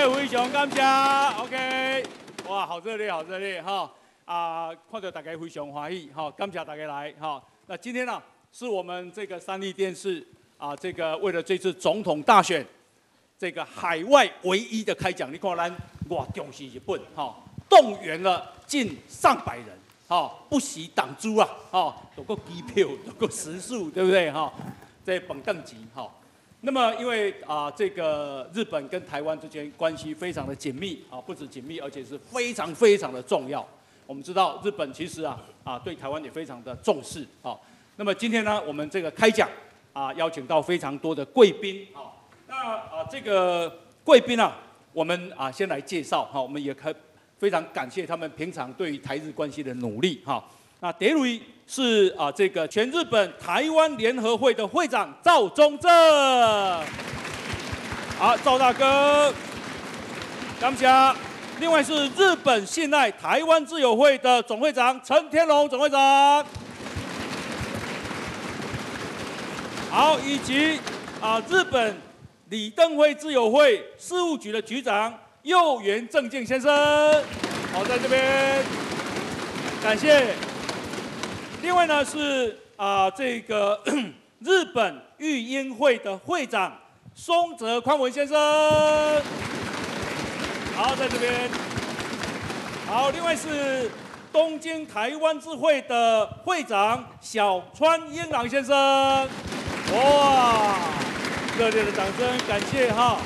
常感谢胡雄，感谢，OK，哇，好热烈，好热烈哈，啊，看到大家非常欢喜，哈，感谢大家来，哈，那今天呢，是我们这个三立电视啊，这个为了这次总统大选，这个海外唯一的开讲，你看咱哇，重视日本，哈，动员了近上百人，哈，不惜挡租啊，哈，有个机票，有个食宿，对不对，哈，在本等级，哈。那么，因为啊，这个日本跟台湾之间关系非常的紧密啊，不止紧密，而且是非常非常的重要。我们知道，日本其实啊啊对台湾也非常的重视啊。那么今天呢，我们这个开讲啊，邀请到非常多的贵宾啊。那啊，这个贵宾啊，我们啊先来介绍哈，我们也可非常感谢他们平常对于台日关系的努力哈。那德瑞是啊，这个全日本台湾联合会的会长赵忠正，好，赵大哥，感谢。另外是日本信赖台湾自由会的总会长陈天龙总会长，好，以及啊日本李登辉自由会事务局的局长右元正敬先生，好，在这边，感谢。另外呢是啊这个 日本育婴会的会长松泽宽文先生，好在这边。好，另外是东京台湾智慧的会长小川英朗先生，哇，热烈的掌声，感谢哈。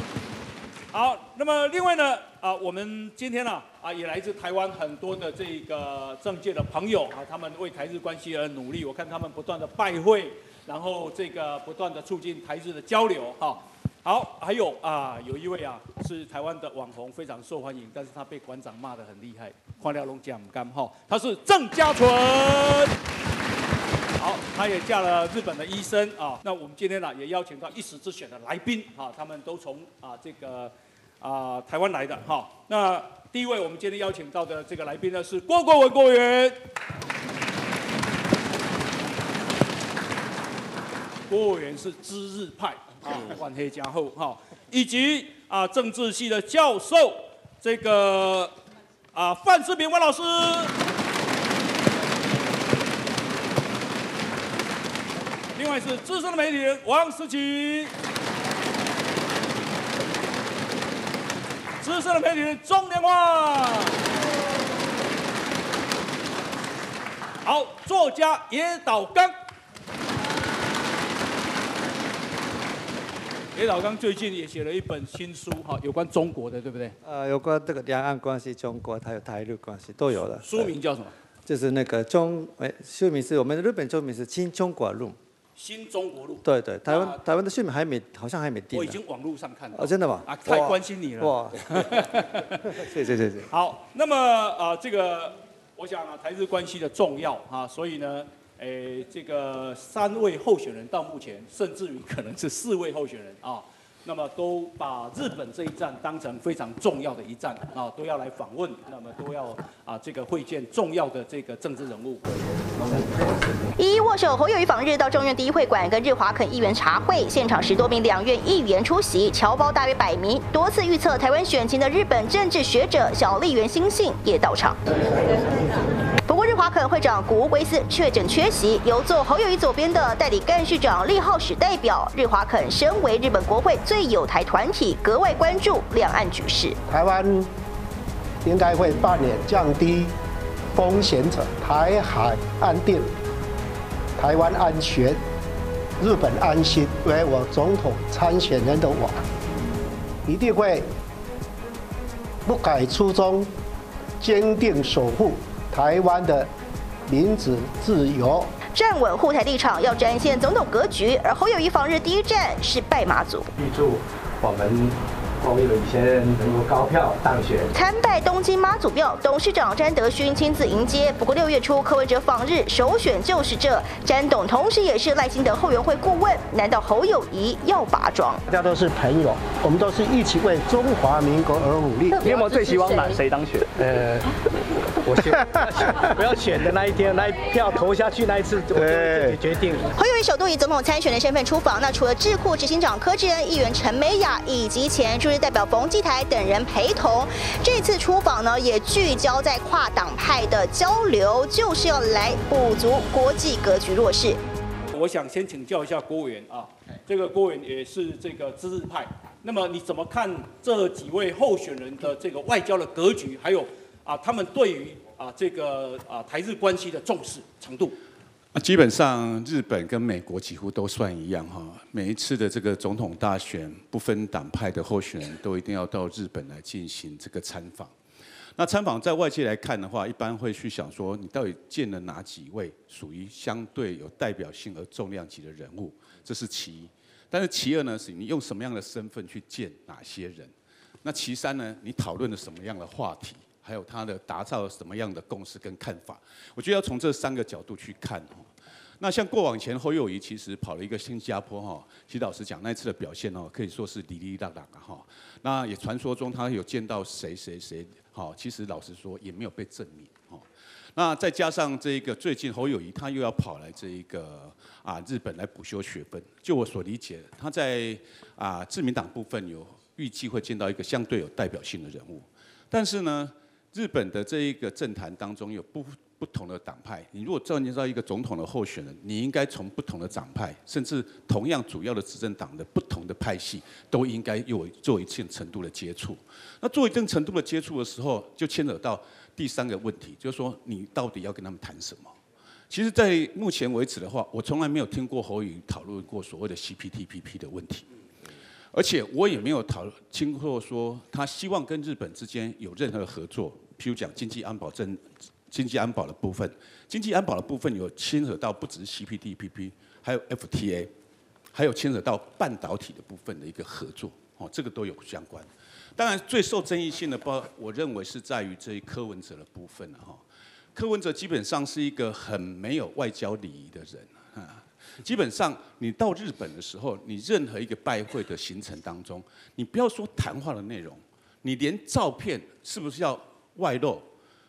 好，那么另外呢？啊，我们今天呢，啊，也来自台湾很多的这个政界的朋友啊，他们为台日关系而努力。我看他们不断的拜会，然后这个不断的促进台日的交流，哈。好，还有啊，有一位啊是台湾的网红，非常受欢迎，但是他被馆长骂的很厉害，花了龙讲干哈，他是郑家纯。好，他也嫁了日本的医生啊。那我们今天呢，也邀请到一时之选的来宾啊，他们都从啊这个。啊，台湾来的哈。那第一位，我们今天邀请到的这个来宾呢是郭国文国员。郭委员是知日派啊，万黑加厚哈，以及啊政治系的教授这个啊范世平范老师。另外是资深的媒体人王思琪。资深的媒体人钟连华，好，作家野岛刚，野岛刚最近也写了一本新书，哈，有关中国的，对不对？呃，有关这个两岸关系、中国还有台日关系都有了。书名叫什么？就是那个中，哎，书名是我们的日本书名是《新中国论》。新中国路，对对，台湾台湾的姓名还没，好像还没定。我已经网络上看到。哦，真的吗？啊，太关心你了。哇，谢谢谢谢。好，那么啊，这个我想啊，台日关系的重要啊，所以呢，诶，这个三位候选人到目前，甚至于可能是四位候选人啊。那么都把日本这一站当成非常重要的一站啊，都要来访问，那么都要啊这个会见重要的这个政治人物。一一握手，侯友谊访日到中院第一会馆跟日华肯议员茶会，现场十多名两院议员出席，侨胞大约百名。多次预测台湾选情的日本政治学者小笠原新信也到场。不过日华肯会长古乌圭斯确诊缺席，由坐侯友谊左边的代理干事长利浩史代表。日华肯身为日本国会最有台团体，格外关注两岸局势。台湾应该会扮演降低风险者，台海安定，台湾安全，日本安心。为我总统参选人的我，一定会不改初衷，坚定守护台湾的民主自由。站稳护台立场，要展现总统格局。而侯友谊访日第一站是拜马祖，预祝我们侯友谊先能够高票当选。参拜东京妈祖庙，董事长詹德勋亲自迎接。不过六月初柯文哲访日，首选就是这詹董，同时也是赖清德后援会顾问。难道侯友谊要拔庄？大家都是朋友，我们都是一起为中华民国而努力。你有没有 最希望哪谁当选？呃。我选 不要选的那一天，那一票投下去那一次，我就自己决定。侯友谊首度以总统参选的身份出访，那除了智库执行长柯志恩、议员陈美雅以及前驻日代表冯继台等人陪同，这次出访呢也聚焦在跨党派的交流，就是要来补足国际格局弱势。我想先请教一下郭委员啊，这个郭委员也是这个知识派，那么你怎么看这几位候选人的这个外交的格局，还有啊他们对于啊这个啊台日关系的重视程度？啊，基本上日本跟美国几乎都算一样哈，每一次的这个总统大选，不分党派的候选人都一定要到日本来进行这个参访。那参访在外界来看的话，一般会去想说，你到底见了哪几位属于相对有代表性而重量级的人物，这是其一。但是其二呢，是你用什么样的身份去见哪些人？那其三呢，你讨论了什么样的话题？还有他的打造什么样的共识跟看法？我觉得要从这三个角度去看哦。那像过往前侯友谊其实跑了一个新加坡哈，其实老实讲那次的表现哦，可以说是滴滴答答的哈。那也传说中他有见到谁谁谁。好，其实老实说也没有被证明。哦，那再加上这个最近侯友谊他又要跑来这一个啊日本来补修学分。就我所理解，他在啊自民党部分有预计会见到一个相对有代表性的人物。但是呢，日本的这一个政坛当中有不不同的党派。你如果召集到一个总统的候选人，你应该从不同的党派，甚至同样主要的执政党的不同的派系，都应该有做一定程度的接触。那做一定程度的接触的时候，就牵扯到第三个问题，就是说你到底要跟他们谈什么？其实，在目前为止的话，我从来没有听过侯宇讨论过所谓的 CPTPP 的问题，而且我也没有讨听过说他希望跟日本之间有任何的合作，譬如讲经济安保政、经济安保的部分，经济安保的部分有牵扯到不只是 CPTPP，还有 FTA，还有牵扯到半导体的部分的一个合作，哦，这个都有相关。当然，最受争议性的包，我认为是在于这一柯文哲的部分了哈。柯文哲基本上是一个很没有外交礼仪的人啊。基本上，你到日本的时候，你任何一个拜会的行程当中，你不要说谈话的内容，你连照片是不是要外露，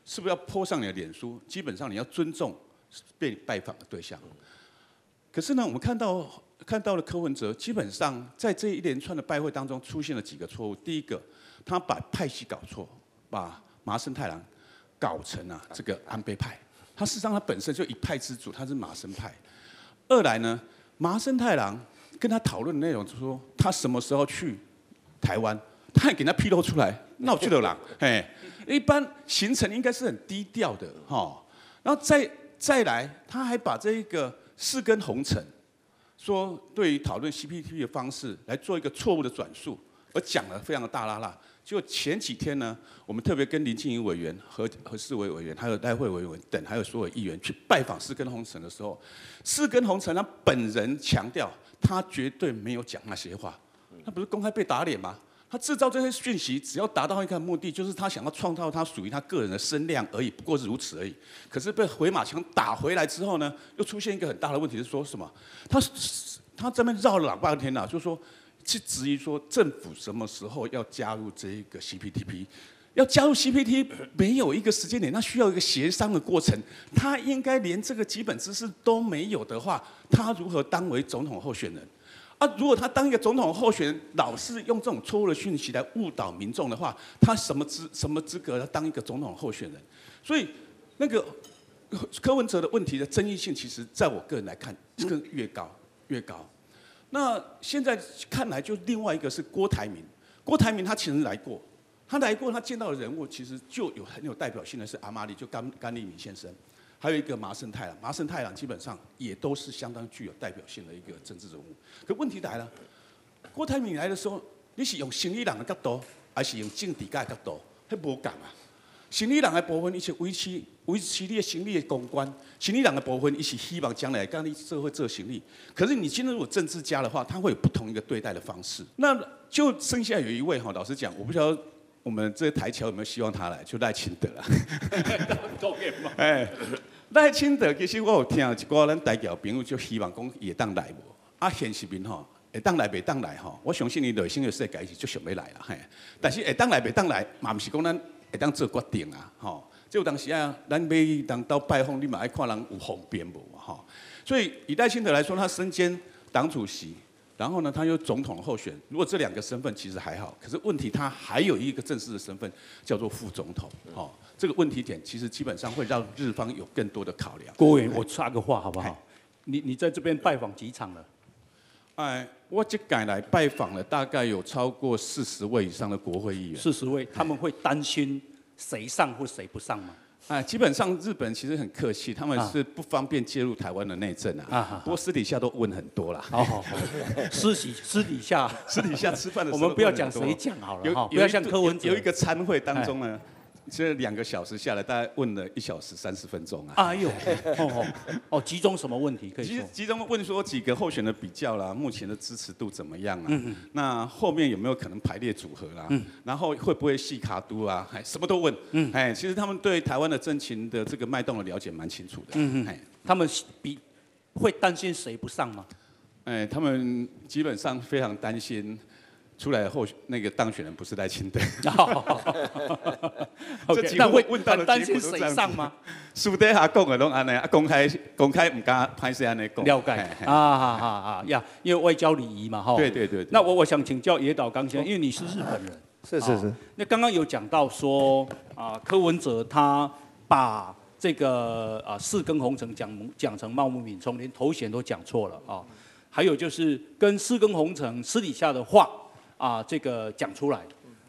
是不是要泼上你的脸书？基本上你要尊重被拜访的对象。可是呢，我们看到。看到了柯文哲，基本上在这一连串的拜会当中出现了几个错误。第一个，他把派系搞错，把麻生太郎搞成了这个安倍派。他事实上他本身就一派之主，他是麻生派。二来呢，麻生太郎跟他讨论的内容，就说他什么时候去台湾，他还给他披露出来，那我去了啦。嘿，一般行程应该是很低调的哈。然后再再来，他还把这一个四根红尘。说对于讨论 CPT 的方式来做一个错误的转述，而讲了非常的大拉拉。就前几天呢，我们特别跟林静怡委员和和市委委员，还有代会委员等，还有所有议员去拜访四根红尘的时候，四根红尘他本人强调，他绝对没有讲那些话，他不是公开被打脸吗？他制造这些讯息，只要达到一个目的，就是他想要创造他属于他个人的声量而已，不过是如此而已。可是被回马枪打回来之后呢，又出现一个很大的问题，是说什么？他他这边绕了老半天了，就说去质疑说政府什么时候要加入这一个 CPTP，要加入 CPT 没有一个时间点，那需要一个协商的过程。他应该连这个基本知识都没有的话，他如何当为总统候选人？啊，如果他当一个总统候选人，老是用这种错误的讯息来误导民众的话，他什么资什么资格要当一个总统候选人？所以，那个柯文哲的问题的争议性，其实在我个人来看，更越高越高。那现在看来，就另外一个是郭台铭。郭台铭他其实来过，他来过，他见到的人物其实就有很有代表性的是阿玛里，就甘甘利明先生。还有一个麻生太郎，麻生太郎基本上也都是相当具有代表性的一个政治人物。可问题来了，郭台铭来的时候，你是用生理人的角度，还是用政治家的角度？迄无共啊！生理人的部分，伊是维持维持你的生理的公关；生理人的部分，伊是希望将来跟你社会做生理。可是你今天如果政治家的话，他会有不同一个对待的方式。那就剩下有一位哈，老实讲，我不晓得。我们这台桥有没有希望他来？就赖清德了。哎，赖清德其实我有听一个咱代表朋友就希望讲也当来无？啊，现实面吼，会当来未当来吼？我相信伊内心的世界是就想要来啦嘿。但是会当来未当来，嘛不是讲咱会当做决定啊吼。即有当时啊，咱每当到拜访，你嘛爱看人有方便无吼。所以以赖清德来说，他身兼党主席，然后呢，他又总统候选。如果这两个身份其实还好，可是问题他还有一个正式的身份叫做副总统。哦，这个问题点其实基本上会让日方有更多的考量。郭委员，我插个话好不好？你你在这边拜访几场了？哎，我这改来拜访了大概有超过四十位以上的国会议员。四十位，他们会担心谁上或谁不上吗？哎，基本上日本其实很客气，他们是不方便介入台湾的内政啊。啊不过私底下都问很多啦。好好好，私底私底下 私底下吃饭的时候，我们不要讲谁讲好了哈，不要像柯文有一个参会当中呢。这两个小时下来，大概问了一小时三十分钟啊！哎呦，哦哦，集中什么问题可以？其实集中问说几个候选的比较啦，目前的支持度怎么样啊？嗯那后面有没有可能排列组合啦？嗯。然后会不会细卡都啊？还什么都问。嗯。哎，其实他们对台湾的政情的这个脉动的了解蛮清楚的。嗯嗯。哎，他们比会担心谁不上吗？哎，他们基本上非常担心。出来后那个当选人不是赖清德，这几会问到的担心谁上吗？私底下讲的拢安尼，公开公开唔敢拍摄安尼讲。了解啊哈哈啊呀，因为外交礼仪嘛哈。对对对。那我我想请教野岛刚先生，因为你是日本人。是是是。那刚刚有讲到说啊，柯文哲他把这个啊四根红尘讲讲成茂木敏充，连头衔都讲错了啊。还有就是跟四根红尘私底下的话。啊，这个讲出来，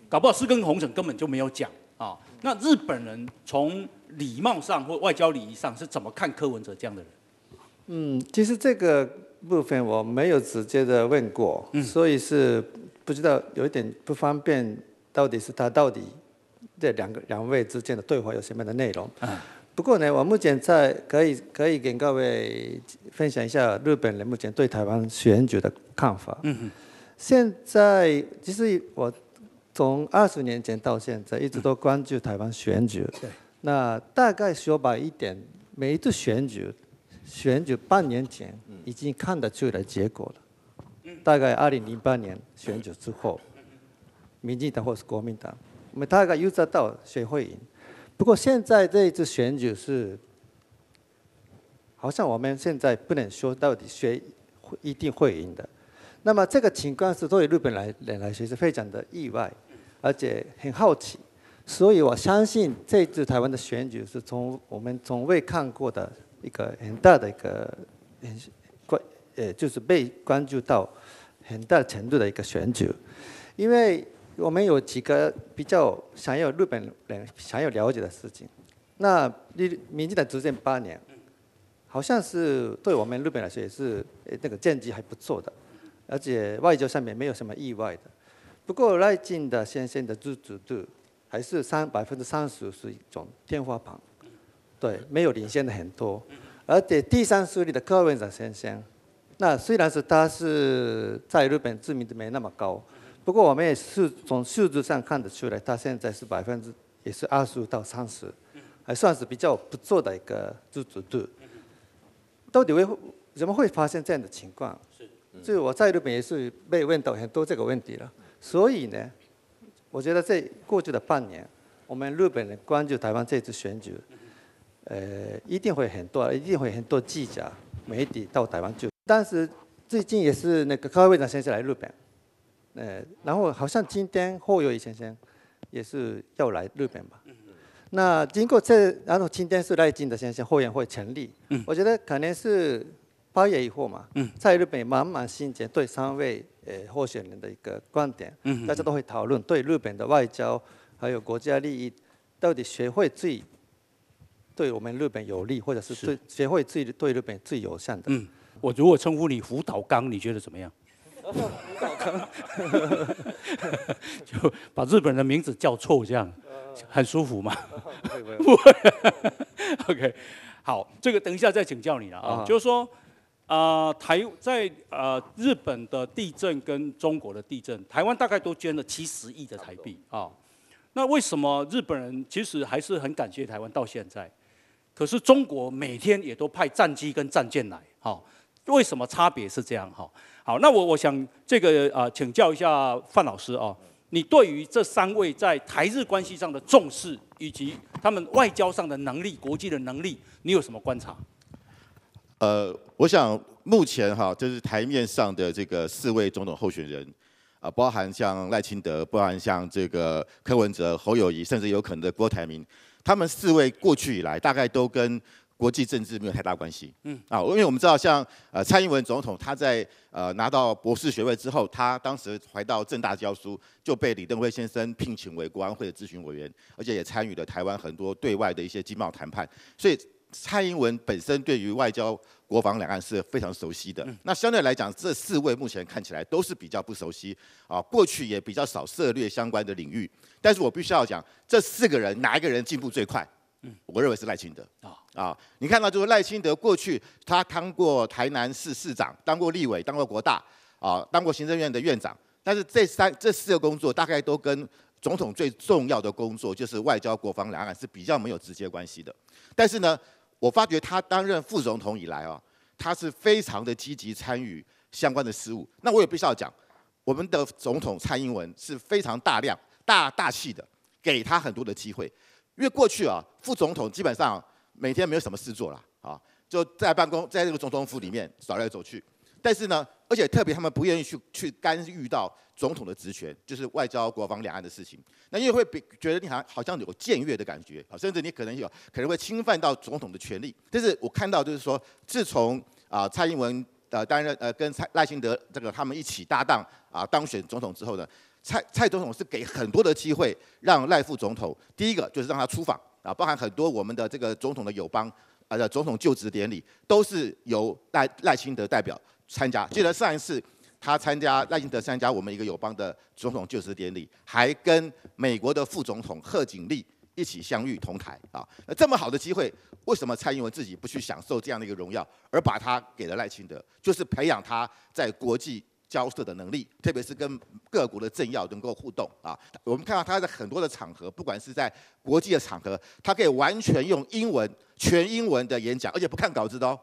搞不好四根红绳根本就没有讲啊。那日本人从礼貌上或外交礼仪上是怎么看柯文哲这样的人？嗯，其实这个部分我没有直接的问过，所以是不知道有一点不方便，到底是他到底这两个两位之间的对话有什么样的内容？不过呢，我目前在可以可以跟各位分享一下日本人目前对台湾选举的看法。嗯现在其实我从二十年前到现在一直都关注台湾选举。对。那大概说白一点，每一次选举，选举半年前已经看得出来结果了。大概二零零八年选举之后，民进党或是国民党，我们大概预测到谁会赢。不过现在这一次选举是，好像我们现在不能说到底谁会一定会赢的。那么这个情况是对日本来人来说是非常的意外，而且很好奇，所以我相信这次台湾的选举是从我们从未看过的一个很大的一个关，呃，就是被关注到很大程度的一个选举，因为我们有几个比较想要日本人想要了解的事情。那民民进党执政八年，好像是对我们日本来说也是那个政绩还不错的。而且外交上面没有什么意外的，不过赖近的先生的支持度还是三百分之三十是一种天花板，对，没有领先的很多。而且第三势力的柯文哲先生，那虽然是他是在日本知名度没那么高，不过我们也是从数字上看得出来，他现在是百分之也是二十五到三十，还算是比较不错的一个支持度。到底为怎么会发生这样的情况？所以我在日本也是被问到很多这个问题了。所以呢，我觉得在过去的半年，我们日本人关注台湾这次选举，呃，一定会很多，一定会很多记者、媒体到台湾去。但是最近也是那个高会长先生来日本，呃，然后好像今天霍友谊先生也是要来日本吧。那经过这，然后今天是赖金的先生后援会成立，我觉得可能是。八月以后嘛，在日本满满心结对三位呃候选人的一个观点，大家都会讨论对日本的外交还有国家利益，到底谁会最对我们日本有利，或者是对谁会最对日本最友善的？嗯，我如果称呼你福岛刚，你觉得怎么样？福岛刚，就把日本的名字叫错，这样很舒服吗？不会。OK，好，这个等一下再请教你了啊，就是说。啊，台在呃日本的地震跟中国的地震，台湾大概都捐了七十亿的台币啊。那为什么日本人其实还是很感谢台湾到现在？可是中国每天也都派战机跟战舰来，哈，为什么差别是这样？哈，好，那我我想这个啊请教一下范老师啊，你对于这三位在台日关系上的重视，以及他们外交上的能力、国际的能力，你有什么观察？呃，我想目前哈，就是台面上的这个四位总统候选人，啊，包含像赖清德，包含像这个柯文哲、侯友谊，甚至有可能的郭台铭，他们四位过去以来，大概都跟国际政治没有太大关系。嗯，啊，因为我们知道，像呃蔡英文总统，他在呃拿到博士学位之后，他当时回到正大教书，就被李登辉先生聘请为国安会的咨询委员，而且也参与了台湾很多对外的一些经贸谈判，所以。蔡英文本身对于外交、国防两岸是非常熟悉的。那相对来讲，这四位目前看起来都是比较不熟悉啊，过去也比较少涉猎相关的领域。但是我必须要讲，这四个人哪一个人进步最快？嗯，我认为是赖清德啊啊！你看到就是赖清德过去他当过台南市市长，当过立委，当过国大啊，当过行政院的院长。但是这三这四个工作大概都跟总统最重要的工作就是外交、国防两岸是比较没有直接关系的。但是呢？我发觉他担任副总统以来啊，他是非常的积极参与相关的事务。那我也必须要讲，我们的总统蔡英文是非常大量、大大气的，给他很多的机会。因为过去啊，副总统基本上每天没有什么事做了啊，就在办公在这个总统府里面走来走去。但是呢，而且特别他们不愿意去去干预到总统的职权，就是外交、国防、两岸的事情。那因为会比觉得你好像好像有僭越的感觉啊，甚至你可能有可能会侵犯到总统的权利。但是我看到就是说，自从啊蔡英文呃担任呃跟蔡赖清德这个他们一起搭档啊当选总统之后呢，蔡蔡总统是给很多的机会让赖副总统，第一个就是让他出访啊，包含很多我们的这个总统的友邦啊的总统就职典礼，都是由赖赖清德代表。参加，记得上一次他参加赖清德参加我们一个友邦的总统就职典礼，还跟美国的副总统贺锦丽一起相遇同台啊。那这么好的机会，为什么蔡英文自己不去享受这样的一个荣耀，而把他给了赖清德？就是培养他在国际交涉的能力，特别是跟各国的政要能够互动啊。我们看到他在很多的场合，不管是在国际的场合，他可以完全用英文全英文的演讲，而且不看稿子的哦。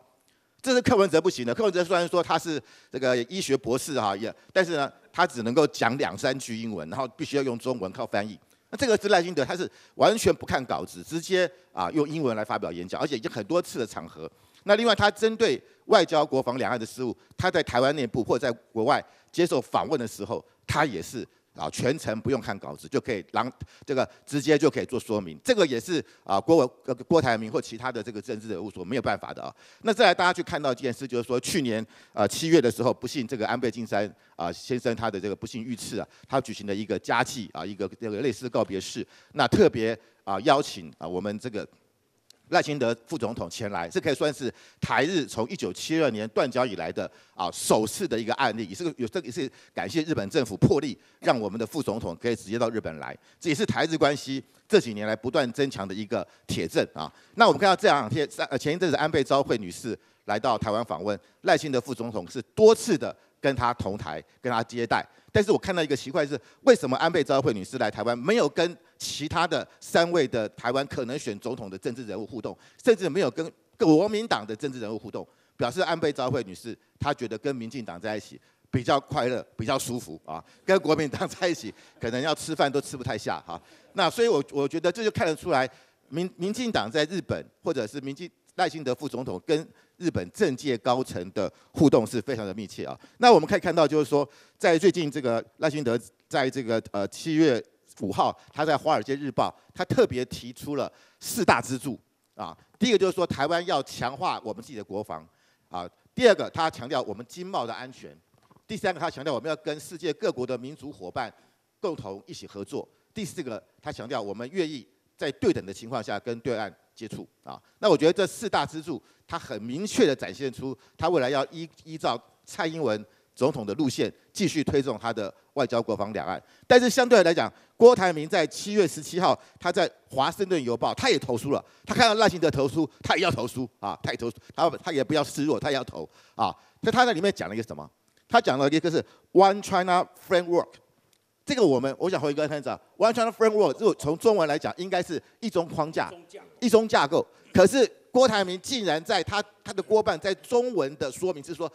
这是柯文哲不行的。柯文哲虽然说他是这个医学博士哈，也但是呢，他只能够讲两三句英文，然后必须要用中文靠翻译。那这个是赖清德，他是完全不看稿子，直接啊用英文来发表演讲，而且已经很多次的场合。那另外，他针对外交、国防、两岸的事务，他在台湾内部或在国外接受访问的时候，他也是。啊，全程不用看稿子就可以，让这个直接就可以做说明，这个也是啊郭文郭台铭或其他的这个政治人物所没有办法的啊。那再来大家去看到一件事，就是说去年啊七月的时候，不幸这个安倍晋三啊先生他的这个不幸遇刺啊，他举行了一个家祭啊，一个这个类似告别式，那特别啊邀请啊我们这个。赖清德副总统前来，这可以算是台日从一九七二年断交以来的啊首次的一个案例，也是个有这也是感谢日本政府破例，让我们的副总统可以直接到日本来，这也是台日关系这几年来不断增强的一个铁证啊。那我们看到这两天，呃前一阵子安倍昭惠女士来到台湾访问，赖清德副总统是多次的跟她同台，跟她接待。但是我看到一个奇怪是，为什么安倍昭惠女士来台湾没有跟其他的三位的台湾可能选总统的政治人物互动，甚至没有跟国民党的政治人物互动，表示安倍昭惠女士她觉得跟民进党在一起比较快乐、比较舒服啊，跟国民党在一起可能要吃饭都吃不太下哈。那所以，我我觉得这就看得出来，民民进党在日本或者是民进赖清德副总统跟。日本政界高层的互动是非常的密切啊。那我们可以看到，就是说，在最近这个赖清德在这个呃七月五号，他在《华尔街日报》他特别提出了四大支柱啊。第一个就是说，台湾要强化我们自己的国防啊。第二个，他强调我们经贸的安全。第三个，他强调我们要跟世界各国的民族伙伴共同一起合作。第四个，他强调我们愿意在对等的情况下跟对岸。接触啊，那我觉得这四大支柱，它很明确的展现出，他未来要依依照蔡英文总统的路线，继续推动他的外交、国防、两岸。但是相对来讲，郭台铭在七月十七号，他在华盛顿邮报，他也投书了。他看到赖清德投书，他也要投书啊，他也投，他他也不要示弱，他也要投啊。所以他在里面讲了一个什么？他讲了一个是 One China Framework。这个我们，我想回跟大家讲，One China Framework，如果从中文来讲，应该是一中框架，一中架构。可是郭台铭竟然在他他的郭办在中文的说明是说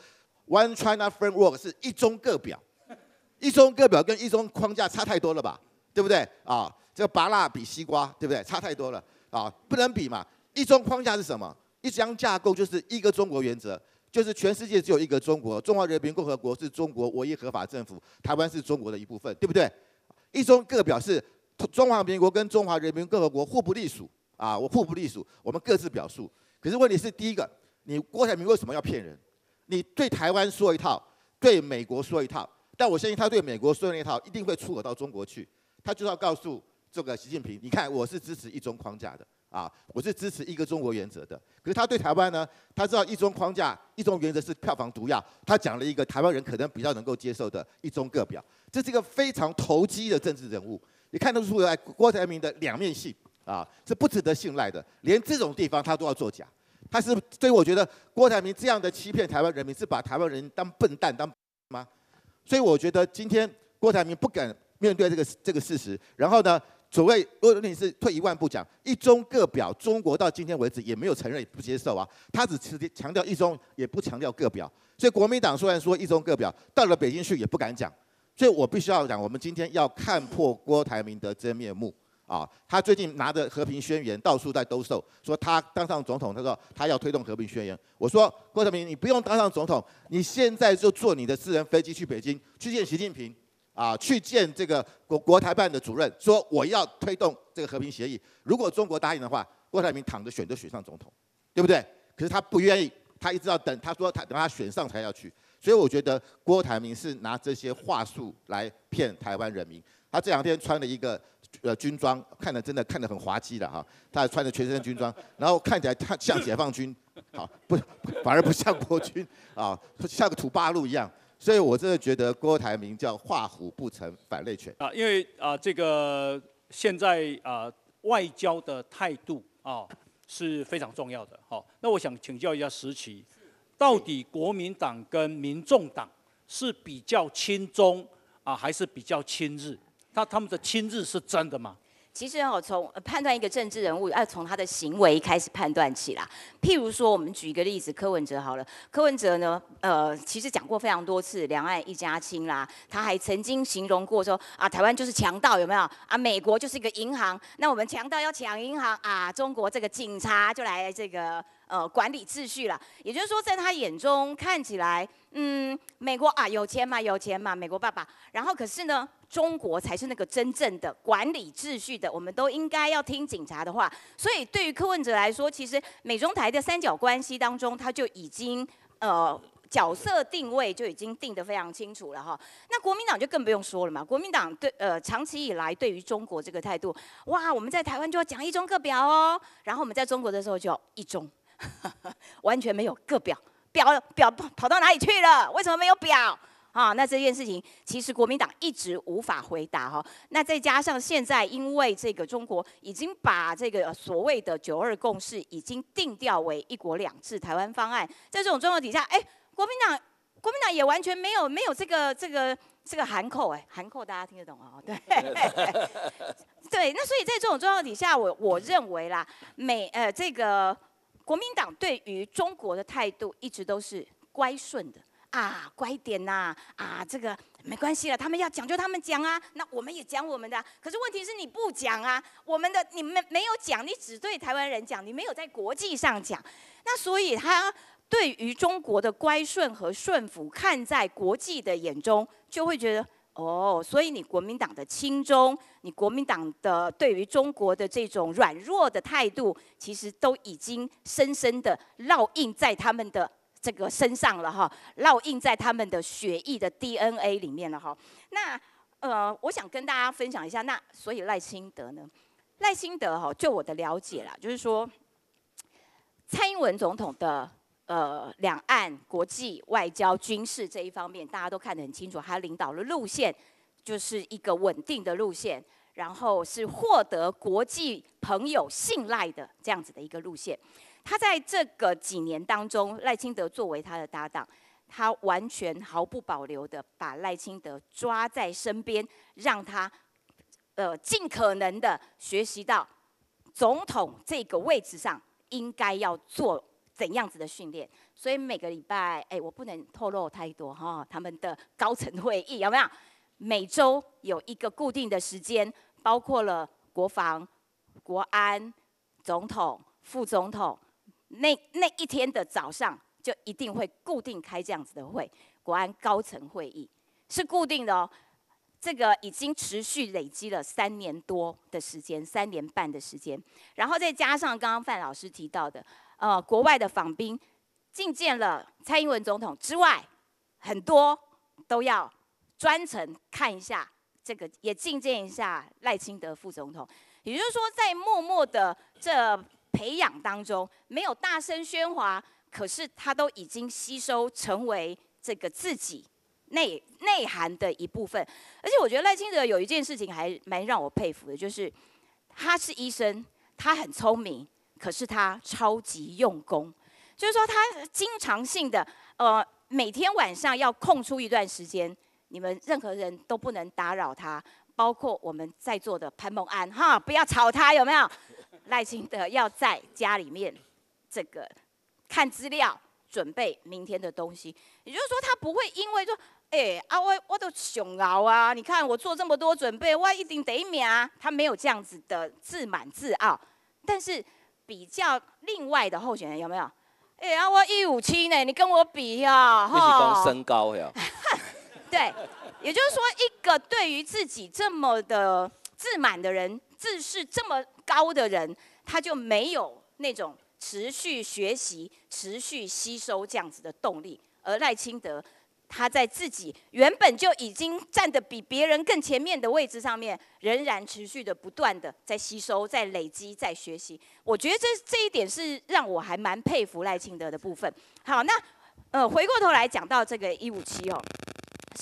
，One China Framework 是一中各表，一中各表跟一中框架差太多了吧？对不对？啊，这个拔蜡比西瓜，对不对？差太多了啊，不能比嘛。一中框架是什么？一张架构就是一个中国原则，就是全世界只有一个中国，中华人民共和国是中国唯一合法政府，台湾是中国的一部分，对不对？一中各表示中华民国跟中华人民共和国互不隶属啊，我互不隶属，我们各自表述。可是问题是，第一个，你郭台铭为什么要骗人？你对台湾说一套，对美国说一套，但我相信他对美国说的那套一定会出口到中国去，他就要告诉这个习近平，你看我是支持一中框架的。啊，我是支持一个中国原则的。可是他对台湾呢，他知道一中框架、一中原则是票房毒药。他讲了一个台湾人可能比较能够接受的一中各表，这是一个非常投机的政治人物。你看得出来郭台铭的两面性啊，是不值得信赖的。连这种地方他都要作假，他是所以我觉得郭台铭这样的欺骗台湾人民，是把台湾人当笨蛋当吗？所以我觉得今天郭台铭不敢面对这个这个事实，然后呢？所谓，如果你是退一万步讲，一中各表，中国到今天为止也没有承认、不接受啊。他只强强调一中，也不强调各表。所以国民党虽然说一中各表，到了北京去也不敢讲。所以我必须要讲，我们今天要看破郭台铭的真面目啊！他最近拿着和平宣言到处在兜售，说他当上总统，他说他要推动和平宣言。我说郭台铭，你不用当上总统，你现在就坐你的私人飞机去北京，去见习近平。啊，去见这个国国台办的主任，说我要推动这个和平协议。如果中国答应的话，郭台铭躺着选就选上总统，对不对？可是他不愿意，他一直要等，他说他等他选上才要去。所以我觉得郭台铭是拿这些话术来骗台湾人民。他这两天穿了一个呃军装，看着真的看得很滑稽的哈。他穿着全身军装，然后看起来他像解放军，好不反而不像国军啊，像个土八路一样。所以，我真的觉得郭台铭叫画虎不成反类犬啊，因为啊，这个现在啊，外交的态度啊是非常重要的。好，那我想请教一下石奇，到底国民党跟民众党是比较亲中啊，还是比较亲日？那他们的亲日是真的吗？其实哦，从判断一个政治人物，要从他的行为开始判断起啦。譬如说，我们举一个例子，柯文哲好了。柯文哲呢，呃，其实讲过非常多次两岸一家亲啦。他还曾经形容过说啊，台湾就是强盗，有没有？啊，美国就是一个银行，那我们强盗要抢银行啊，中国这个警察就来这个。呃，管理秩序了，也就是说，在他眼中看起来，嗯，美国啊有钱嘛，有钱嘛，美国爸爸。然后可是呢，中国才是那个真正的管理秩序的，我们都应该要听警察的话。所以对于柯文哲来说，其实美中台的三角关系当中，他就已经呃角色定位就已经定得非常清楚了哈。那国民党就更不用说了嘛，国民党对呃长期以来对于中国这个态度，哇，我们在台湾就要讲一中各表哦，然后我们在中国的时候就要一中。完全没有个表，表表跑到哪里去了？为什么没有表？啊，那这件事情其实国民党一直无法回答哈。那再加上现在因为这个中国已经把这个所谓的九二共识已经定调为一国两制台湾方案，在这种状况底下，哎，国民党国民党也完全没有没有这个这个这个含扣哎，含扣大家听得懂哦？对，对，那所以在这种状况底下，我我认为啦，美呃这个。国民党对于中国的态度一直都是乖顺的啊，乖点呐啊，这个没关系了，他们要讲就他们讲啊，那我们也讲我们的。可是问题是你不讲啊，我们的你们没有讲，你只对台湾人讲，你没有在国际上讲，那所以他对于中国的乖顺和顺服，看在国际的眼中，就会觉得。哦，所以你国民党的亲中，你国民党的对于中国的这种软弱的态度，其实都已经深深的烙印在他们的这个身上了哈，烙印在他们的血液的 DNA 里面了哈。那呃，我想跟大家分享一下，那所以赖清德呢，赖清德哈，就我的了解啦，就是说蔡英文总统的。呃，两岸国际外交、军事这一方面，大家都看得很清楚。他领导的路线就是一个稳定的路线，然后是获得国际朋友信赖的这样子的一个路线。他在这个几年当中，赖清德作为他的搭档，他完全毫不保留的把赖清德抓在身边，让他呃尽可能的学习到总统这个位置上应该要做。怎样子的训练？所以每个礼拜，哎，我不能透露太多哈。他们的高层会议有没有？每周有一个固定的时间，包括了国防、国安、总统、副总统，那那一天的早上就一定会固定开这样子的会，国安高层会议是固定的哦。这个已经持续累积了三年多的时间，三年半的时间，然后再加上刚刚范老师提到的，呃，国外的访宾觐见了蔡英文总统之外，很多都要专程看一下这个，也觐见一下赖清德副总统。也就是说，在默默的这培养当中，没有大声喧哗，可是他都已经吸收成为这个自己。内内涵的一部分，而且我觉得赖清德有一件事情还蛮让我佩服的，就是他是医生，他很聪明，可是他超级用功，就是说他经常性的呃每天晚上要空出一段时间，你们任何人都不能打扰他，包括我们在座的潘孟安哈，不要吵他有没有？赖清德要在家里面这个看资料，准备明天的东西，也就是说他不会因为说。哎啊，我我都熊熬啊！你看我做这么多准备，我一定得名啊！他没有这样子的自满自傲，但是比较另外的候选人有没有？哎啊，我一五七呢，你跟我比呀，哈！你是讲身高呀？对，也就是说，一个对于自己这么的自满的人，自视这么高的人，他就没有那种持续学习、持续吸收这样子的动力，而赖清德。他在自己原本就已经站得比别人更前面的位置上面，仍然持续的不断的在吸收、在累积、在学习。我觉得这这一点是让我还蛮佩服赖清德的部分。好，那呃回过头来讲到这个一五七哦，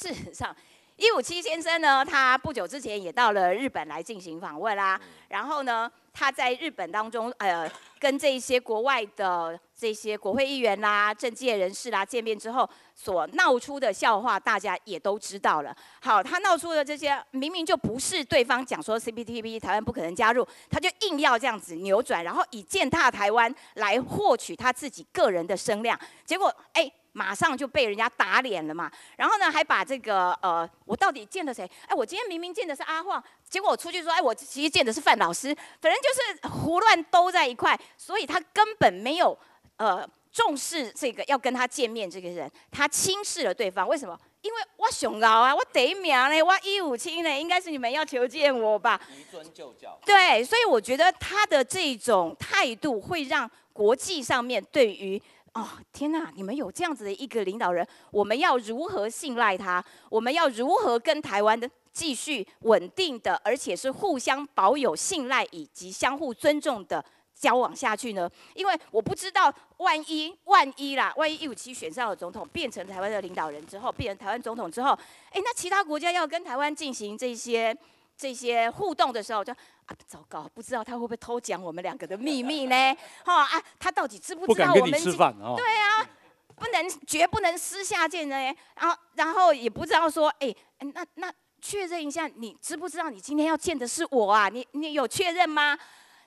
事实上一五七先生呢，他不久之前也到了日本来进行访问啦，然后呢。他在日本当中，呃，跟这些国外的这些国会议员啦、政界人士啦见面之后，所闹出的笑话，大家也都知道了。好，他闹出的这些，明明就不是对方讲说 CPTP 台湾不可能加入，他就硬要这样子扭转，然后以践踏台湾来获取他自己个人的声量，结果，哎。马上就被人家打脸了嘛，然后呢，还把这个呃，我到底见的谁？哎，我今天明明见的是阿晃，结果我出去说，哎，我其实见的是范老师，反正就是胡乱兜在一块，所以他根本没有呃重视这个要跟他见面这个人，他轻视了对方。为什么？因为我雄高啊，我第一名呢，我一五七呢，应该是你们要求见我吧？移尊就教。对，所以我觉得他的这种态度会让国际上面对于。哦，天哪！你们有这样子的一个领导人，我们要如何信赖他？我们要如何跟台湾的继续稳定的，而且是互相保有信赖以及相互尊重的交往下去呢？因为我不知道，万一万一啦，万一一五七选上了总统，变成台湾的领导人之后，变成台湾总统之后，哎，那其他国家要跟台湾进行这些。这些互动的时候，就啊，糟糕，不知道他会不会偷讲我们两个的秘密呢？哈啊，他到底知不知道我们？吃饭哦。对啊，不能绝不能私下见呢。然后，然后也不知道说，哎，那那确认一下，你知不知道你今天要见的是我啊？你你有确认吗？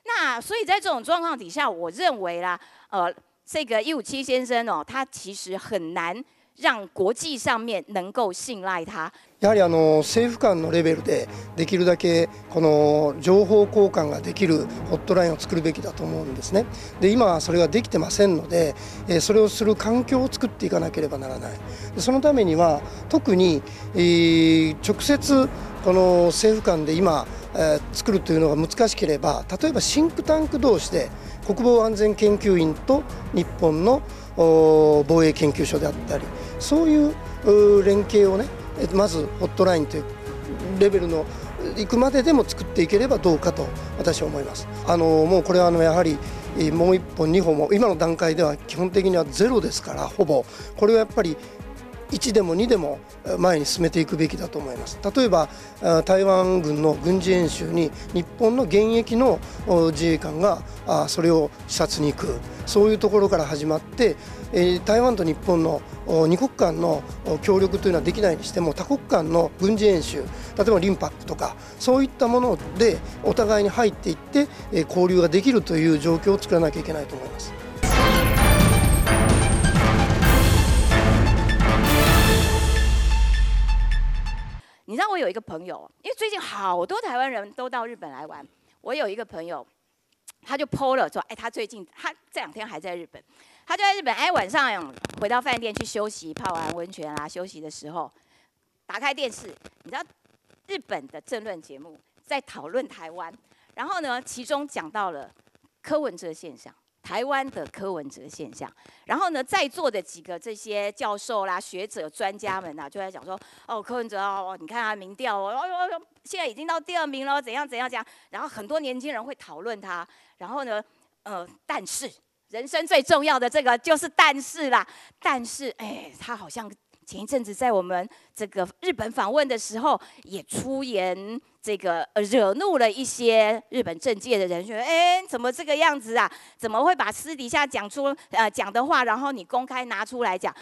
那所以在这种状况底下，我认为啦，呃，这个一五七先生哦，他其实很难。让国际上面能够信赖他。やはりあの政府間のレベルでできるだけこの情報交換ができるホットラインを作るべきだと思うんですね。で今はそれができてませんので、それをする環境を作っていかなければならない。そのためには特に、直接この政府間で今、作るというのが難しければ例えばシンクタンク同士で国防安全研究員と日本の防衛研究所であったりそういう連携をねまずホットラインというレベルの行くまででも作っていければどうかと私は思います。あのもうこれはあのやはりもう1本2本も今の段階では基本的にはゼロですからほぼ。これはやっぱり1でも2でも前に進めていくべきだと思います例えば台湾軍の軍事演習に日本の現役の自衛官がそれを視察に行くそういうところから始まって台湾と日本の2国間の協力というのはできないにしても多国間の軍事演習例えばリンパックとかそういったものでお互いに入っていって交流ができるという状況を作らなきゃいけないと思います。你知道我有一个朋友，因为最近好多台湾人都到日本来玩，我有一个朋友，他就 PO 了说，哎，他最近他这两天还在日本，他就在日本，哎，晚上回到饭店去休息，泡完温泉啊，休息的时候，打开电视，你知道日本的政论节目在讨论台湾，然后呢，其中讲到了柯文哲现象。台湾的柯文哲现象，然后呢，在座的几个这些教授啦、学者、专家们呐，就在讲说，哦，柯文哲哦，你看他民调哦，哦哟，现在已经到第二名了，怎样怎样讲，然后很多年轻人会讨论他，然后呢，呃，但是人生最重要的这个就是但是啦，但是哎，他好像。前一阵子在我们这个日本访问的时候，也出言这个惹怒了一些日本政界的人，说：“哎，怎么这个样子啊？怎么会把私底下讲出呃讲的话，然后你公开拿出来讲？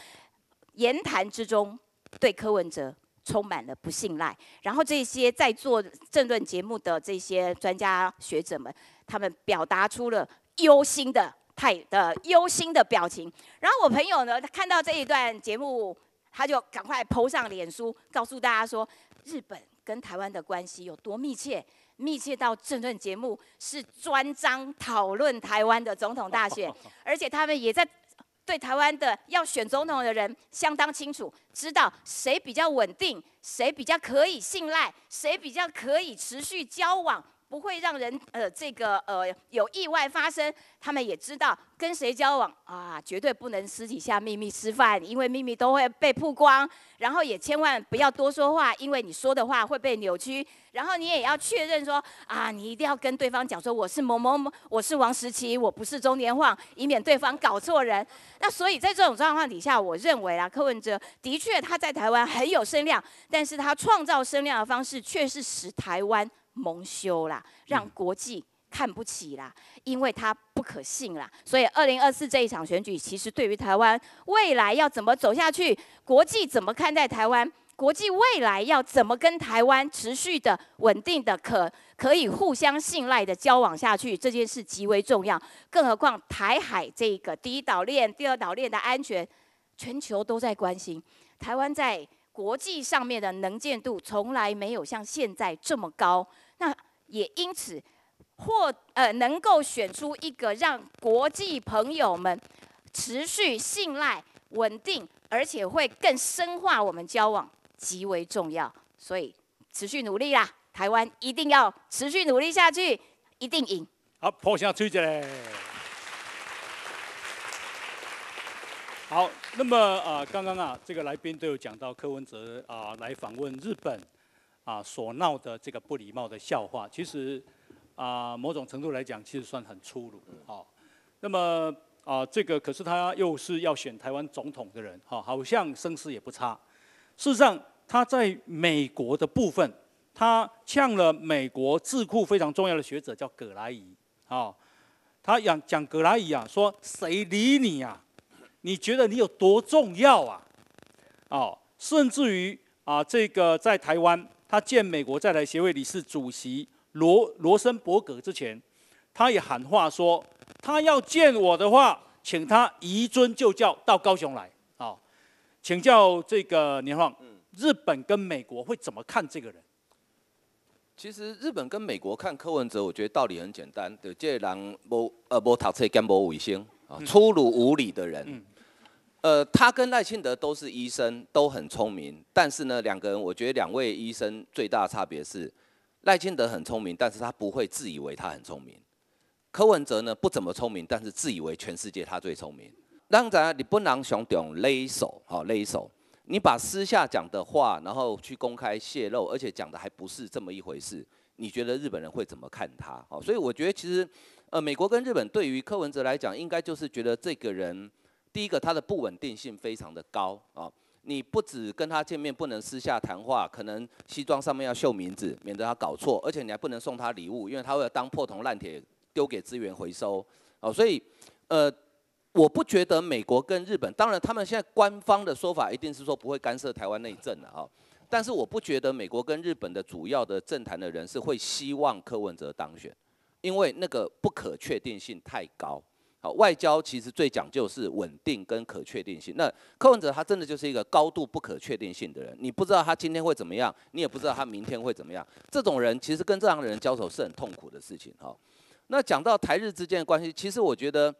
言谈之中对柯文哲充满了不信赖。然后这些在做政论节目的这些专家学者们，他们表达出了忧心的态的忧心的表情。然后我朋友呢，他看到这一段节目。他就赶快 PO 上脸书，告诉大家说，日本跟台湾的关系有多密切，密切到政论节目是专章讨论台湾的总统大选，而且他们也在对台湾的要选总统的人相当清楚，知道谁比较稳定，谁比较可以信赖，谁比较可以持续交往。不会让人呃这个呃有意外发生，他们也知道跟谁交往啊，绝对不能私底下秘密吃饭，因为秘密都会被曝光。然后也千万不要多说话，因为你说的话会被扭曲。然后你也要确认说啊，你一定要跟对方讲说我是某某某，我是王时琪，我不是中年晃，以免对方搞错人。那所以在这种状况底下，我认为啊，柯文哲的确他在台湾很有声量，但是他创造声量的方式却是使台湾。蒙羞啦，让国际看不起啦，因为他不可信啦。所以二零二四这一场选举，其实对于台湾未来要怎么走下去，国际怎么看待台湾，国际未来要怎么跟台湾持续的稳定的可可以互相信赖的交往下去，这件事极为重要。更何况台海这个第一岛链、第二岛链的安全，全球都在关心。台湾在国际上面的能见度，从来没有像现在这么高。那也因此，或呃能够选出一个让国际朋友们持续信赖、稳定，而且会更深化我们交往，极为重要。所以持续努力啦，台湾一定要持续努力下去，一定赢。好，破下吹起来。好，那么啊，刚刚啊，这个来宾都有讲到柯文哲啊来访问日本。啊，所闹的这个不礼貌的笑话，其实啊，某种程度来讲，其实算很粗鲁。好，那么啊，这个可是他又是要选台湾总统的人，哈，好像声势也不差。事实上，他在美国的部分，他呛了美国智库非常重要的学者，叫葛莱仪。啊，他讲讲葛莱仪啊，说谁理你啊？你觉得你有多重要啊？哦，甚至于啊，这个在台湾。他见美国在台协会理事主席罗罗森伯格之前，他也喊话说，他要见我的话，请他移尊就教到高雄来。好，请教这个年晃，日本跟美国会怎么看这个人？其实日本跟美国看柯文哲，我觉得道理很简单，的这人无呃无读册兼无卫生啊，粗鲁无礼的人。呃，他跟赖清德都是医生，都很聪明。但是呢，两个人，我觉得两位医生最大的差别是，赖清德很聪明，但是他不会自以为他很聪明。柯文哲呢，不怎么聪明，但是自以为全世界他最聪明。当然，你不能想用勒手，好勒手。你把私下讲的话，然后去公开泄露，而且讲的还不是这么一回事，你觉得日本人会怎么看他？好，所以我觉得其实，呃，美国跟日本对于柯文哲来讲，应该就是觉得这个人。第一个，他的不稳定性非常的高啊！你不止跟他见面不能私下谈话，可能西装上面要绣名字，免得他搞错，而且你还不能送他礼物，因为他会当破铜烂铁丢给资源回收哦。所以，呃，我不觉得美国跟日本，当然他们现在官方的说法一定是说不会干涉台湾内政的啊，但是我不觉得美国跟日本的主要的政坛的人是会希望柯文哲当选，因为那个不可确定性太高。外交其实最讲究是稳定跟可确定性。那柯文哲他真的就是一个高度不可确定性的人，你不知道他今天会怎么样，你也不知道他明天会怎么样。这种人其实跟这样的人交手是很痛苦的事情。哈，那讲到台日之间的关系，其实我觉得，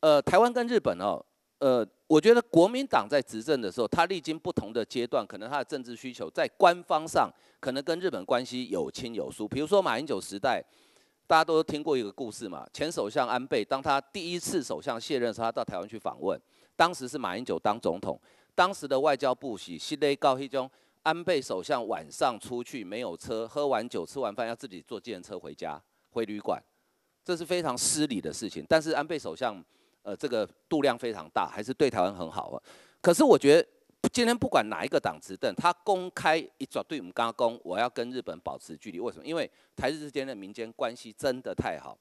呃，台湾跟日本哦，呃，我觉得国民党在执政的时候，他历经不同的阶段，可能他的政治需求在官方上可能跟日本关系有亲有疏。比如说马英九时代。大家都听过一个故事嘛？前首相安倍，当他第一次首相卸任的时候，他到台湾去访问，当时是马英九当总统，当时的外交部喜西雷告黑中，安倍首相晚上出去没有车，喝完酒吃完饭要自己坐计程车回家回旅馆，这是非常失礼的事情。但是安倍首相，呃，这个度量非常大，还是对台湾很好啊。可是我觉得。今天不管哪一个党执政，他公开一转对我们刚刚讲，我要跟日本保持距离。为什么？因为台日之间的民间关系真的太好。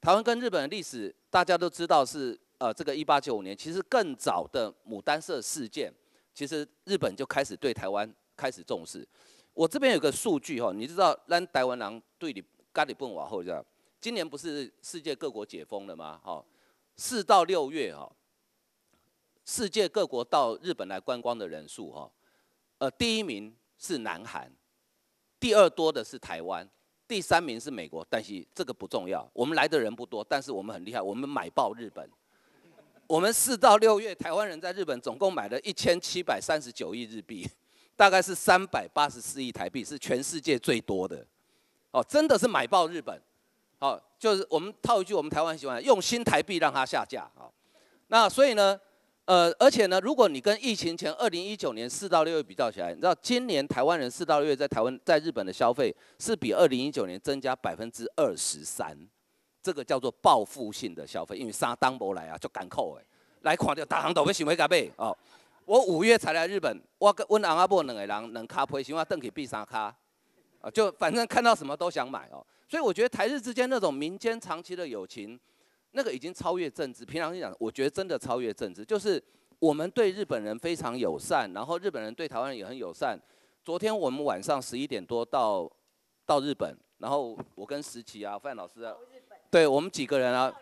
台湾跟日本的历史大家都知道是，呃，这个一八九五年，其实更早的牡丹社事件，其实日本就开始对台湾开始重视。我这边有个数据哈，你知道，让台湾人对你咖喱蹦往后这样，今年不是世界各国解封了吗？哈，四到六月哈。世界各国到日本来观光的人数，哈，呃，第一名是南韩，第二多的是台湾，第三名是美国。但是这个不重要，我们来的人不多，但是我们很厉害，我们买爆日本。我们四到六月，台湾人在日本总共买了一千七百三十九亿日币，大概是三百八十四亿台币，是全世界最多的。哦，真的是买爆日本。好，就是我们套一句我们台湾喜欢用新台币让它下架。好，那所以呢？呃，而且呢，如果你跟疫情前二零一九年四到六月比较起来，你知道今年台湾人四到六月在台湾在日本的消费是比二零一九年增加百分之二十三，这个叫做报复性的消费，因为杀当博来啊就赶扣哎，来看掉大行都要想买加倍哦。我五月才来日本，我跟我阿伯两个人能卡配，想要登去必杀卡，啊，就反正看到什么都想买哦。所以我觉得台日之间那种民间长期的友情。那个已经超越政治。平常心讲，我觉得真的超越政治，就是我们对日本人非常友善，然后日本人对台湾人也很友善。昨天我们晚上十一点多到到日本，然后我跟石琪啊、范老师啊，对我们几个人啊，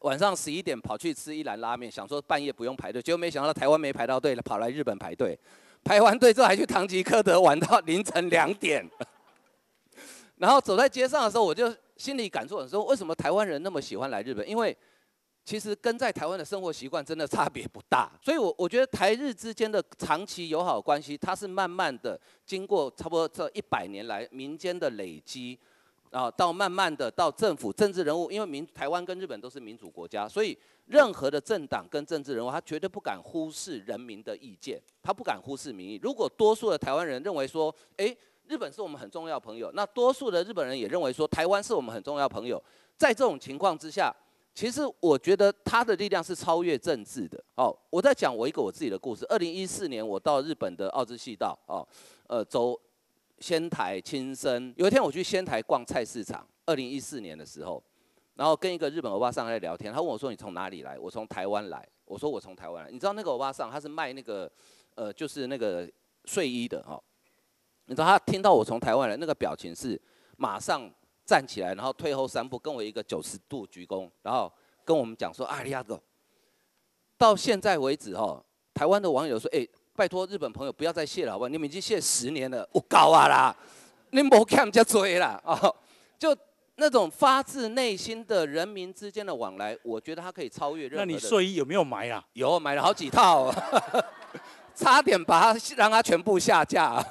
晚上十一点跑去吃一兰拉面，想说半夜不用排队，结果没想到台湾没排到队了，跑来日本排队，排完队之后还去唐吉诃德玩到凌晨两点。然后走在街上的时候，我就。心里感触很深，为什么台湾人那么喜欢来日本？因为其实跟在台湾的生活习惯真的差别不大，所以我我觉得台日之间的长期友好关系，它是慢慢的经过差不多这一百年来民间的累积，啊，到慢慢的到政府政治人物，因为民台湾跟日本都是民主国家，所以任何的政党跟政治人物，他绝对不敢忽视人民的意见，他不敢忽视民意。如果多数的台湾人认为说，哎。日本是我们很重要朋友，那多数的日本人也认为说台湾是我们很重要朋友。在这种情况之下，其实我觉得他的力量是超越政治的。哦，我在讲我一个我自己的故事。二零一四年我到日本的奥之细道，哦，呃，走仙台亲生。有一天我去仙台逛菜市场，二零一四年的时候，然后跟一个日本欧巴桑在聊天，他问我说你从哪里来？我从台湾来。我说我从台湾来。你知道那个欧巴桑他是卖那个呃就是那个睡衣的哈。你知道他听到我从台湾来，那个表情是马上站起来，然后退后三步，跟我一个九十度鞠躬，然后跟我们讲说：“阿里亚哥，到现在为止哈，台湾的网友说，哎，拜托日本朋友不要再谢了，好不好？你们已经谢十年了，我搞啊啦，你莫看人家追啦哦，就那种发自内心的人民之间的往来，我觉得它可以超越任何。那你睡衣有没有买啊？有，买了好几套，差点把它让它全部下架。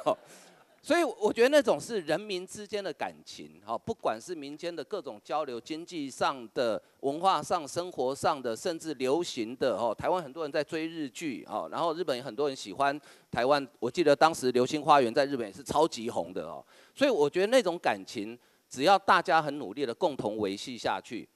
所以我觉得那种是人民之间的感情，哈，不管是民间的各种交流、经济上的、文化上、生活上的，甚至流行的，哦，台湾很多人在追日剧，哈，然后日本也很多人喜欢台湾。我记得当时《流星花园》在日本也是超级红的，哦，所以我觉得那种感情，只要大家很努力的共同维系下去。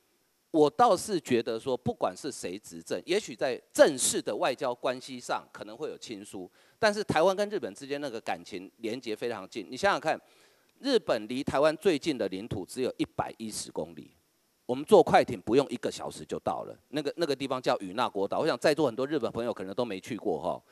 我倒是觉得说，不管是谁执政，也许在正式的外交关系上可能会有亲疏，但是台湾跟日本之间那个感情连接非常近。你想想看，日本离台湾最近的领土只有一百一十公里，我们坐快艇不用一个小时就到了。那个那个地方叫与那国岛，我想在座很多日本朋友可能都没去过哈。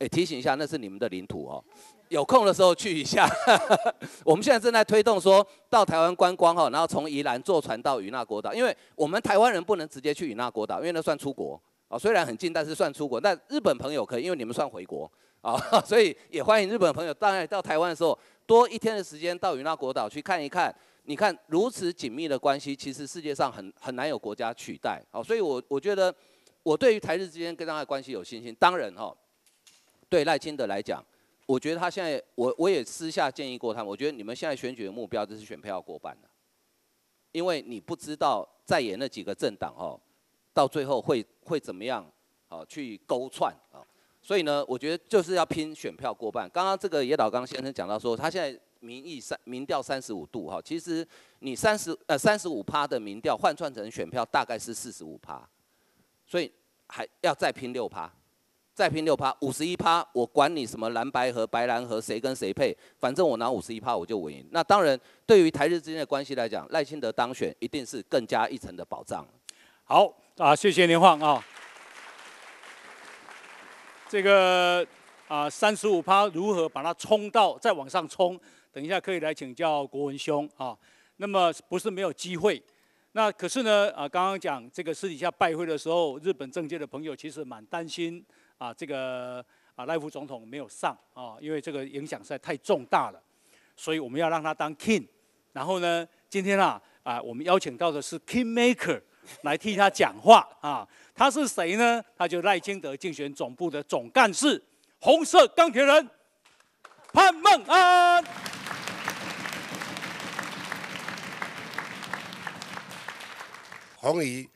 哎，提醒一下，那是你们的领土哦。有空的时候去一下。我们现在正在推动说到台湾观光哈，然后从宜兰坐船到与那国岛，因为我们台湾人不能直接去与那国岛，因为那算出国啊。虽然很近，但是算出国。但日本朋友可以，因为你们算回国啊，所以也欢迎日本朋友当然到台湾的时候多一天的时间到与那国岛去看一看。你看如此紧密的关系，其实世界上很很难有国家取代。好，所以我我觉得我对于台日之间跟他的关系有信心。当然哈，对赖清德来讲。我觉得他现在，我我也私下建议过他们。我觉得你们现在选举的目标就是选票过半的，因为你不知道在演那几个政党哦，到最后会会怎么样，哦去勾串啊。所以呢，我觉得就是要拼选票过半。刚刚这个野岛刚先生讲到说，他现在民意三民调三十五度哈，其实你三十呃三十五趴的民调换算成选票大概是四十五趴，所以还要再拼六趴。再拼六趴，五十一趴，我管你什么蓝白和白蓝和谁跟谁配，反正我拿五十一趴我就稳赢。那当然，对于台日之间的关系来讲，赖清德当选一定是更加一层的保障。好啊，谢谢连晃啊。这个啊，三十五趴如何把它冲到再往上冲？等一下可以来请教国文兄啊。那么不是没有机会，那可是呢啊，刚刚讲这个私底下拜会的时候，日本政界的朋友其实蛮担心。啊，这个啊赖副总统没有上啊，因为这个影响实在太重大了，所以我们要让他当 king。然后呢，今天啊啊，我们邀请到的是 king maker 来替他讲话啊。他是谁呢？他就赖清德竞选总部的总干事，红色钢铁人潘孟安。红姨。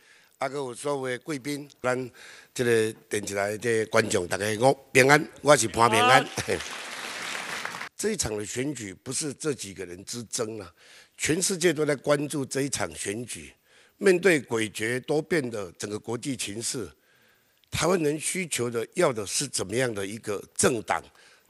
啊，佮有所有贵宾，咱这个电视台的观众，大家我平安，我是潘平安。这一场的选举不是这几个人之争啊，全世界都在关注这一场选举。面对诡谲多变的整个国际情势，台湾人需求的要的是怎么样的一个政党、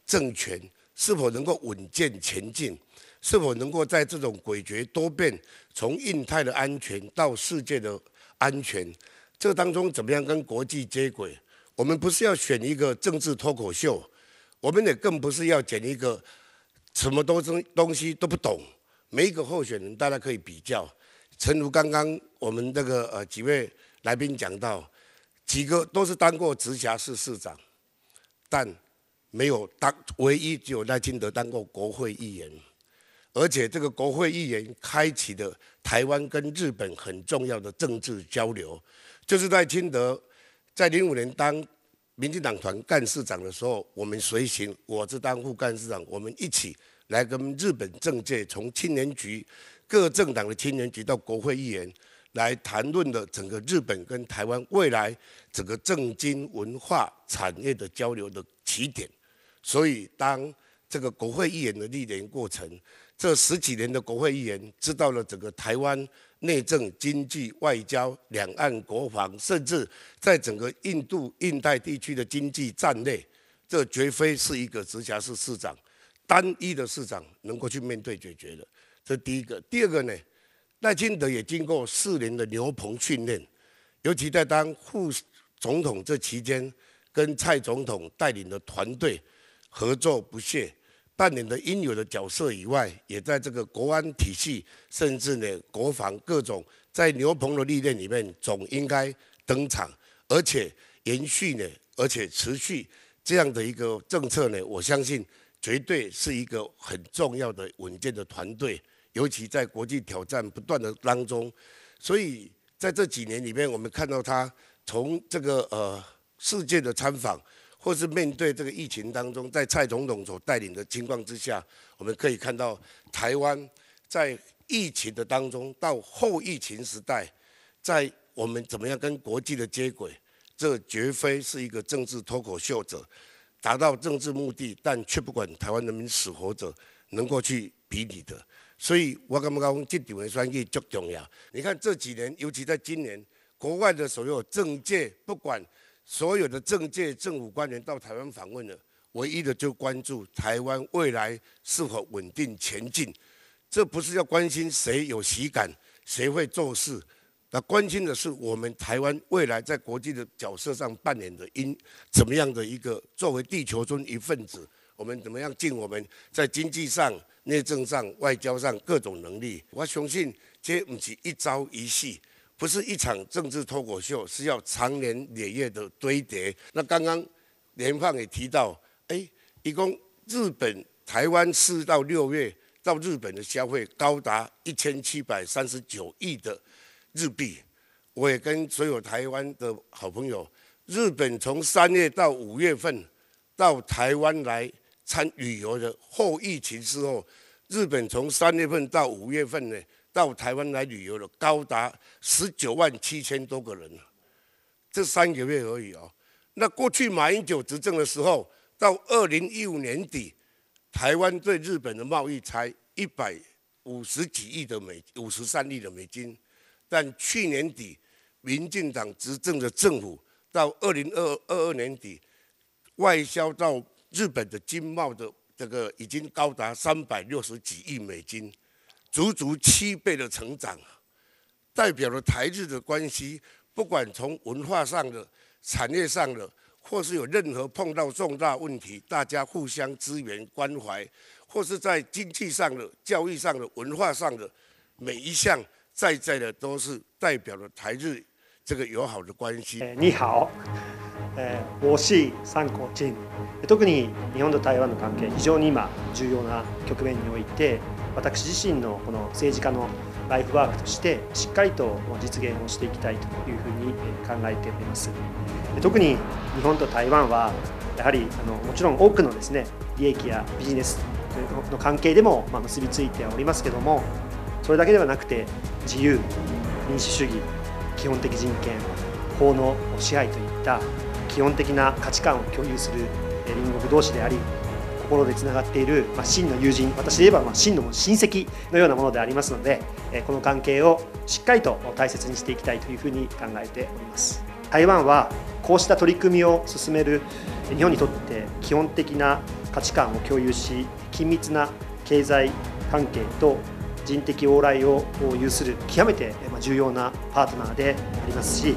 政权，是否能够稳健前进？是否能够在这种诡谲多变，从印太的安全到世界的？安全，这当中怎么样跟国际接轨？我们不是要选一个政治脱口秀，我们也更不是要选一个什么东西东西都不懂。每一个候选人，大家可以比较。诚如刚刚我们那个呃几位来宾讲到，几个都是当过直辖市市长，但没有当，唯一只有赖清德当过国会议员。而且这个国会议员开启的台湾跟日本很重要的政治交流，就是在清德在零五年当民进党团干事长的时候，我们随行，我是当副干事长，我们一起来跟日本政界从青年局各政党的青年局到国会议员来谈论的整个日本跟台湾未来整个政经文化产业的交流的起点。所以当这个国会议员的历练过程。这十几年的国会议员知道了整个台湾内政、经济、外交、两岸国防，甚至在整个印度、印太地区的经济战略，这绝非是一个直辖市市长单一的市长能够去面对解决的。这第一个。第二个呢，赖清德也经过四年的牛棚训练，尤其在当副总统这期间，跟蔡总统带领的团队合作不懈。扮演的应有的角色以外，也在这个国安体系，甚至呢国防各种在牛棚的历练里面，总应该登场，而且延续呢，而且持续这样的一个政策呢，我相信绝对是一个很重要的稳健的团队，尤其在国际挑战不断的当中，所以在这几年里面，我们看到他从这个呃世界的参访。或是面对这个疫情当中，在蔡总统所带领的情况之下，我们可以看到台湾在疫情的当中到后疫情时代，在我们怎么样跟国际的接轨，这绝非是一个政治脱口秀者达到政治目的，但却不管台湾人民死活者能够去比拟的。所以我感觉这场的选举足重要。你看这几年，尤其在今年，国外的所有政界不管。所有的政界政府官员到台湾访问了，唯一的就关注台湾未来是否稳定前进。这不是要关心谁有喜感，谁会做事，那关心的是我们台湾未来在国际的角色上扮演的应怎么样的一个作为地球村一份子，我们怎么样尽我们在经济上、内政上、外交上各种能力。我相信这不是一朝一夕，不是一场政治脱口秀，是要长年累月的堆叠。那刚刚连放也提到，哎，一共日本、台湾四到六月到日本的消费高达一千七百三十九亿的。日币，我也跟所有台湾的好朋友，日本从三月到五月份到台湾来参旅游的后疫情之后，日本从三月份到五月份呢，到台湾来旅游的高达十九万七千多个人，这三个月而已哦。那过去马英九执政的时候，到二零一五年底，台湾对日本的贸易才一百五十几亿的美，五十三亿的美金。但去年底，民进党执政的政府到二零二二二年底，外销到日本的经贸的这个已经高达三百六十几亿美金，足足七倍的成长，代表了台日的关系，不管从文化上的、产业上的，或是有任何碰到重大问题，大家互相支援关怀，或是在经济上的、教育上的、文化上的每一项。在在的都是代表了台日这个友好的关系。你好，えー、しい三国人。特に日本と台湾の関係非常に今重要な局面において、 私自身のこの政治家のライフワークとしてしっかりと実現をしていきたいというふうに考えております。特に日本と台湾はやはりあのもちろん多くのですね利益やビジネスの関係でも結びついておりますけども。それだけではなくて自由民主主義基本的人権法の支配といった基本的な価値観を共有する隣国同士であり心でつながっている、まあ、真の友人私で言えば、まあ、真の親戚のようなものでありますのでこの関係をしっかりと大切にしていきたいというふうに考えております。台湾はこうした取り組みを進める日本にとって基本的な価値観を共有し緊密な経済関係と人的往来を有する極めて重要なパートナーでありますし